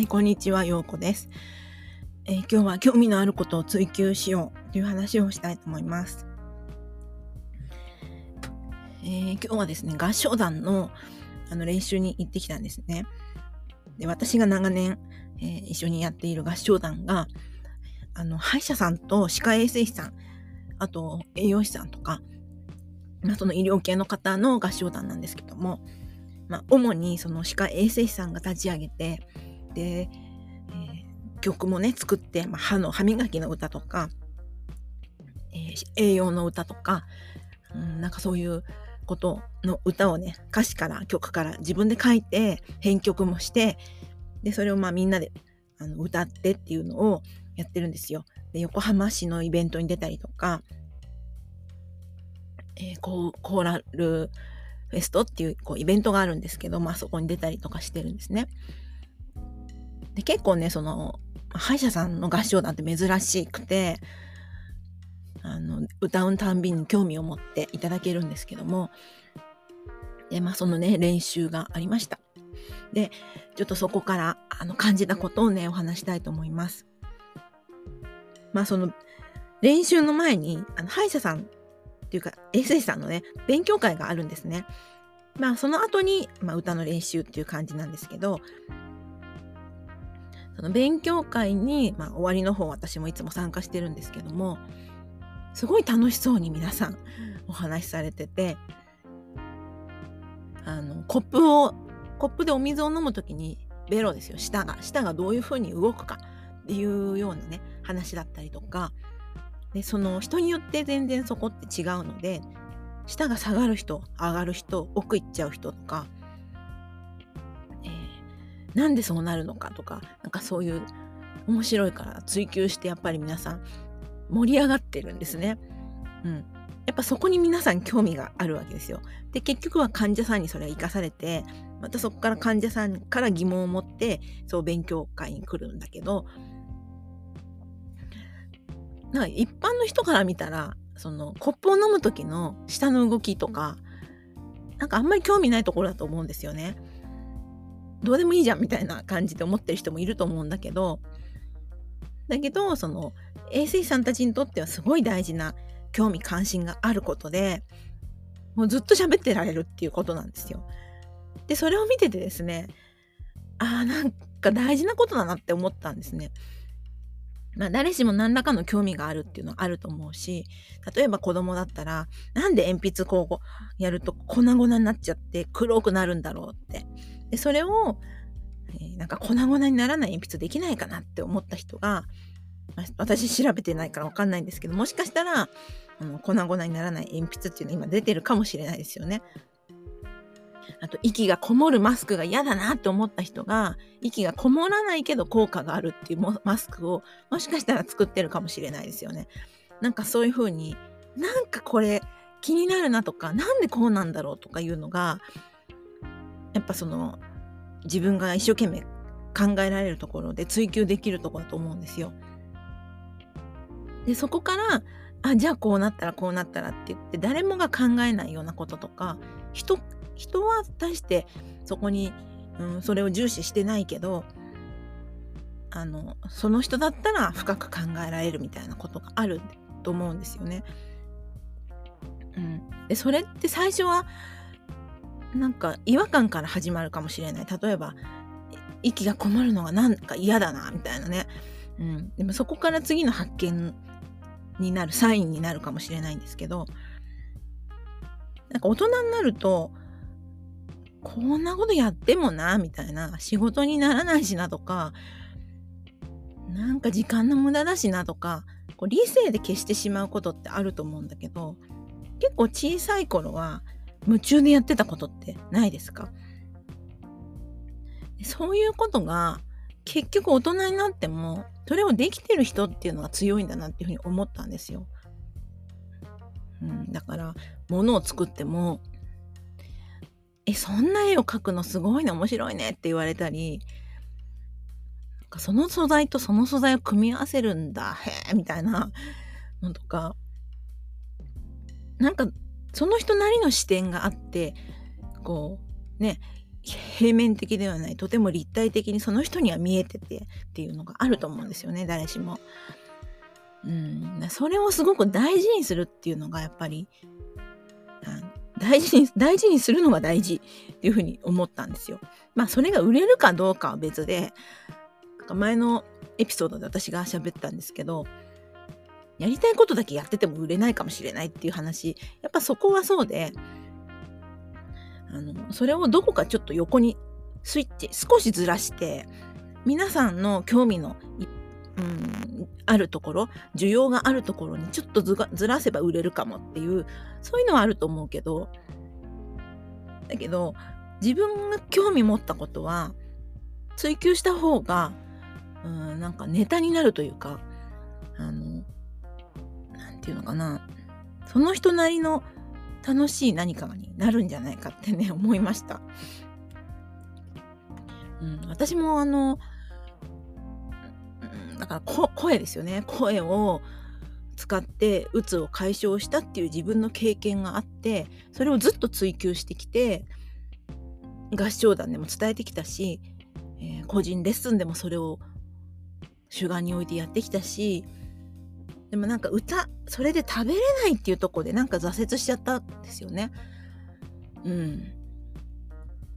はい、こんにちは、ようこです、えー、今日は興味のあることを追求しようという話をしたいと思います。えー、今日はですね、合唱団のあの練習に行ってきたんですね。で私が長年、えー、一緒にやっている合唱団が、あの、歯医者さんと歯科衛生士さん、あと栄養士さんとか、まあ、その医療系の方の合唱団なんですけども、まあ、主にその歯科衛生士さんが立ち上げて、で、えー、曲もね、作って、まあ、歯の歯磨きの歌とか、えー、栄養の歌とか、うん、なんかそういうことの歌をね、歌詞から曲から自分で書いて、編曲もして、で、それをまあみんなであの歌ってっていうのをやってるんですよ。で、横浜市のイベントに出たりとか、えー、コーラルフェストっていうこうイベントがあるんですけど、まあそこに出たりとかしてるんですね。で結構ね、その、歯医者さんの合唱団って珍しくて、あの、歌うたんびに興味を持っていただけるんですけども、で、まあそのね、練習がありました。で、ちょっとそこから、あの、感じたことをね、お話したいと思います。まあその、練習の前に、あの、歯医者さんっていうか、衛生士さんのね、勉強会があるんですね。まあその後に、まあ、歌の練習っていう感じなんですけど、その勉強会に、まあ、終わりの方私もいつも参加してるんですけどもすごい楽しそうに皆さんお話しされててあのコップをコップでお水を飲む時にベロですよ。舌が舌がどういうふうに動くかっていうようなね話だったりとかでその人によって全然そこって違うので舌が下がる人上がる人奥行っちゃう人とかなんでそうなるのかとかなんかそういう面白いから追求してやっぱり皆さん盛り上がってるんですね。うん、やっぱそこに皆さん興味があるわけですよ。で結局は患者さんにそれが生かされてまたそこから患者さんから疑問を持ってそう勉強会に来るんだけどなんか一般の人から見たらそのコップを飲む時の舌の動きとかなんかあんまり興味ないところだと思うんですよね。どうでもいいじゃんみたいな感じで思ってる人もいると思うんだけどだけどその衛生士さんたちにとってはすごい大事な興味関心があることでもうずっと喋ってられるっていうことなんですよ。でそれを見ててですねあーなんか大事なことだなって思ったんですね。まあ誰しも何らかの興味があるっていうのはあると思うし例えば子供だったらなんで鉛筆こうやると粉々になっちゃって黒くなるんだろうってでそれを、えー、なんか粉々にならない鉛筆できないかなって思った人が、まあ、私調べてないから分かんないんですけどもしかしたらあの粉々にならない鉛筆っていうのは今出てるかもしれないですよね。あと息がこもるマスクが嫌だなって思った人が息がこもらないけど効果があるっていうマスクをもしかしたら作ってるかもしれないですよね。なんかそういう風になんかこれ気になるなとかなんでこうなんだろうとかいうのがやっぱその自分が一生懸命考えられるところで追求できるとこだと思うんですよ。でそこからあじゃあこうなったらこうなったらって言って誰もが考えないようなこととか人人は対してそこに、うん、それを重視してないけどあのその人だったら深く考えられるみたいなことがあると思うんですよね。うん、でそれって最初はなんか違和感から始まるかもしれない。例えば息がこもるのがなんか嫌だなみたいなね、うん、でもそこから次の発見になるサインになるかもしれないんですけどなんか大人になるとこんなことやってもなみたいな仕事にならないしなとかなんか時間の無駄だしなとかこう理性で消してしまうことってあると思うんだけど結構小さい頃は夢中でやってたことってないですか？そういうことが結局大人になってもそれをできてる人っていうのが強いんだなっていうふうに思ったんですよ。うん、だから物を作っても「えそんな絵を描くのすごいね面白いね」って言われたりなんかその素材とその素材を組み合わせるんだへえみたいなのとかなんかその人なりの視点があってこうね平面的ではないとても立体的にその人には見えててっていうのがあると思うんですよね誰しも。うん、それをすごく大事にするっていうのがやっぱり大事に大事にするのが大事っていうふうに思ったんですよ。まあそれが売れるかどうかは別でなんか前のエピソードで私が喋ったんですけどやりたいことだけやってても売れないかもしれないっていう話。やっぱそこはそうであのそれをどこかちょっと横にスイッチ少しずらして皆さんの興味のうん、あるところ需要があるところにちょっとずらせば売れるかもっていうそういうのはあると思うけどだけど自分が興味持ったことは追求した方がうんなんかネタになるというかあの何て言うのかなその人なりの楽しい何かになるんじゃないかってね 思いました。うん、私もあの、だから声ですよね声を使ってうつを解消したっていう自分の経験があってそれをずっと追求してきて合唱団でも伝えてきたし、えー、個人レッスンでもそれを主眼に置いてやってきたしでもなんか歌それで食べれないっていうとこでなんか挫折しちゃったんですよね。うん。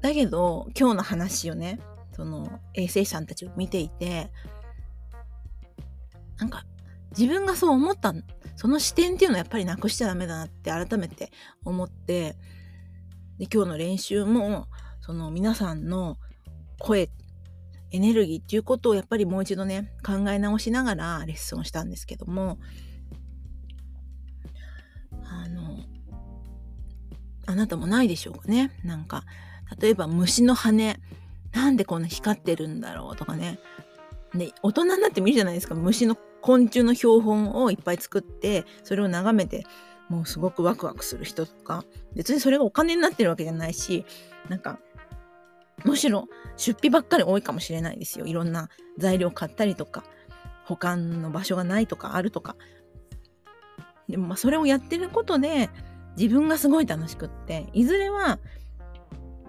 だけど今日の話をねその衛生士さんたちを見ていてなんか自分がそう思ったその視点っていうのはやっぱりなくしちゃダメだなって改めて思ってで今日の練習もその皆さんの声エネルギーっていうことをやっぱりもう一度ね考え直しながらレッスンをしたんですけどもあのあなたもないでしょうかね。なんか例えば虫の羽なんでこんな光ってるんだろうとかね。で大人になって見るじゃないですか。虫の昆虫の標本をいっぱい作ってそれを眺めてもうすごくワクワクする人とか。別にそれがお金になってるわけじゃないしなんかむしろ出費ばっかり多いかもしれないですよ。いろんな材料買ったりとか、保管の場所がないとかあるとか。でもまあそれをやってることで自分がすごい楽しくって、いずれは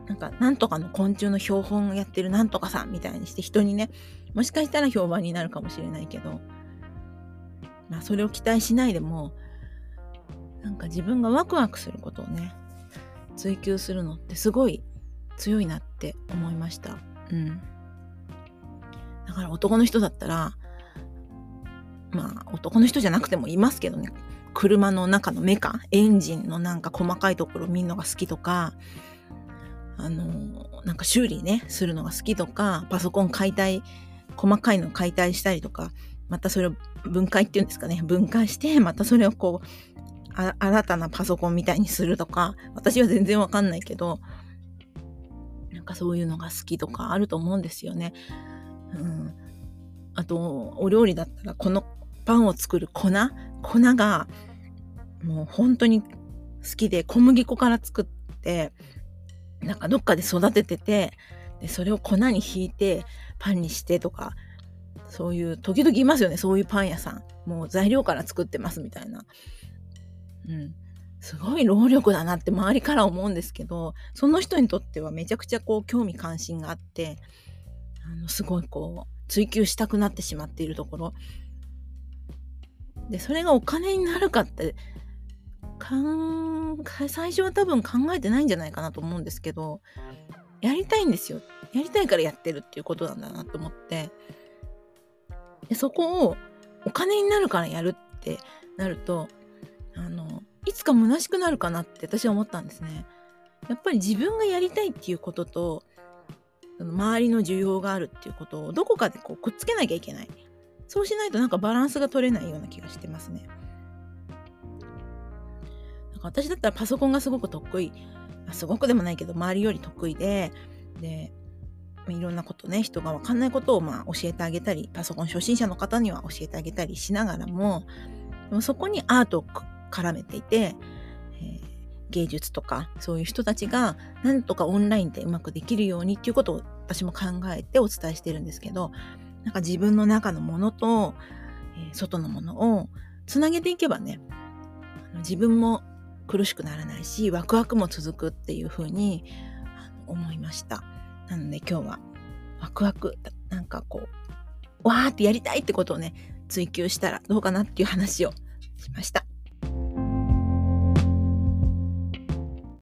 なんかなんとかの昆虫の標本をやってるなんとかさんみたいにして人にね、もしかしたら評判になるかもしれないけど、まあそれを期待しないでも、なんか自分がワクワクすることをね、追求するのってすごい強いなって思いました。うん。だから男の人だったら、まあ男の人じゃなくてもいますけどね、車の中のメカ、エンジンのなんか細かいところ見るのが好きとか、あの、なんか修理ね、するのが好きとか、パソコン解体、細かいの解体したりとか、またそれを分解っていうんですかね、分解して、またそれをこう、新たなパソコンみたいにするとか、私は全然わかんないけど、かそういうのが好きとかあると思うんですよね。うん、あとお料理だったらこのパンを作る粉粉がもう本当に好きで小麦粉から作ってなんかどっかで育てててでそれを粉にひいてパンにしてとかそういう時々いますよねそういうパン屋さんもう材料から作ってますみたいな。うんすごい労力だなって周りから思うんですけどその人にとってはめちゃくちゃこう興味関心があってあのすごいこう追求したくなってしまっているところ。でそれがお金になるかって最初は多分考えてないんじゃないかなと思うんですけどやりたいんですよ。やりたいからやってるっていうことなんだなと思って。でそこをお金になるからやるってなるとつか虚しくなるかなって私は思ったんですね。やっぱり自分がやりたいっていうことと周りの需要があるっていうことをどこかでこうくっつけなきゃいけない。そうしないとなんかバランスが取れないような気がしてますね。なんか私だったらパソコンがすごく得意。すごくでもないけど周りより得意で、で、いろんなことね、人がわかんないことをまあ教えてあげたり、パソコン初心者の方には教えてあげたりしながらも、でもそこにアートを絡めていて、えー、芸術とかそういう人たちがなんとかオンラインでうまくできるようにっていうことを私も考えてお伝えしてるんですけどなんか自分の中のものと、えー、外のものをつなげていけばね自分も苦しくならないしワクワクも続くっていう風に思いました。なので今日はワクワクなんかこうわーってやりたいってことをね追求したらどうかなっていう話をしました。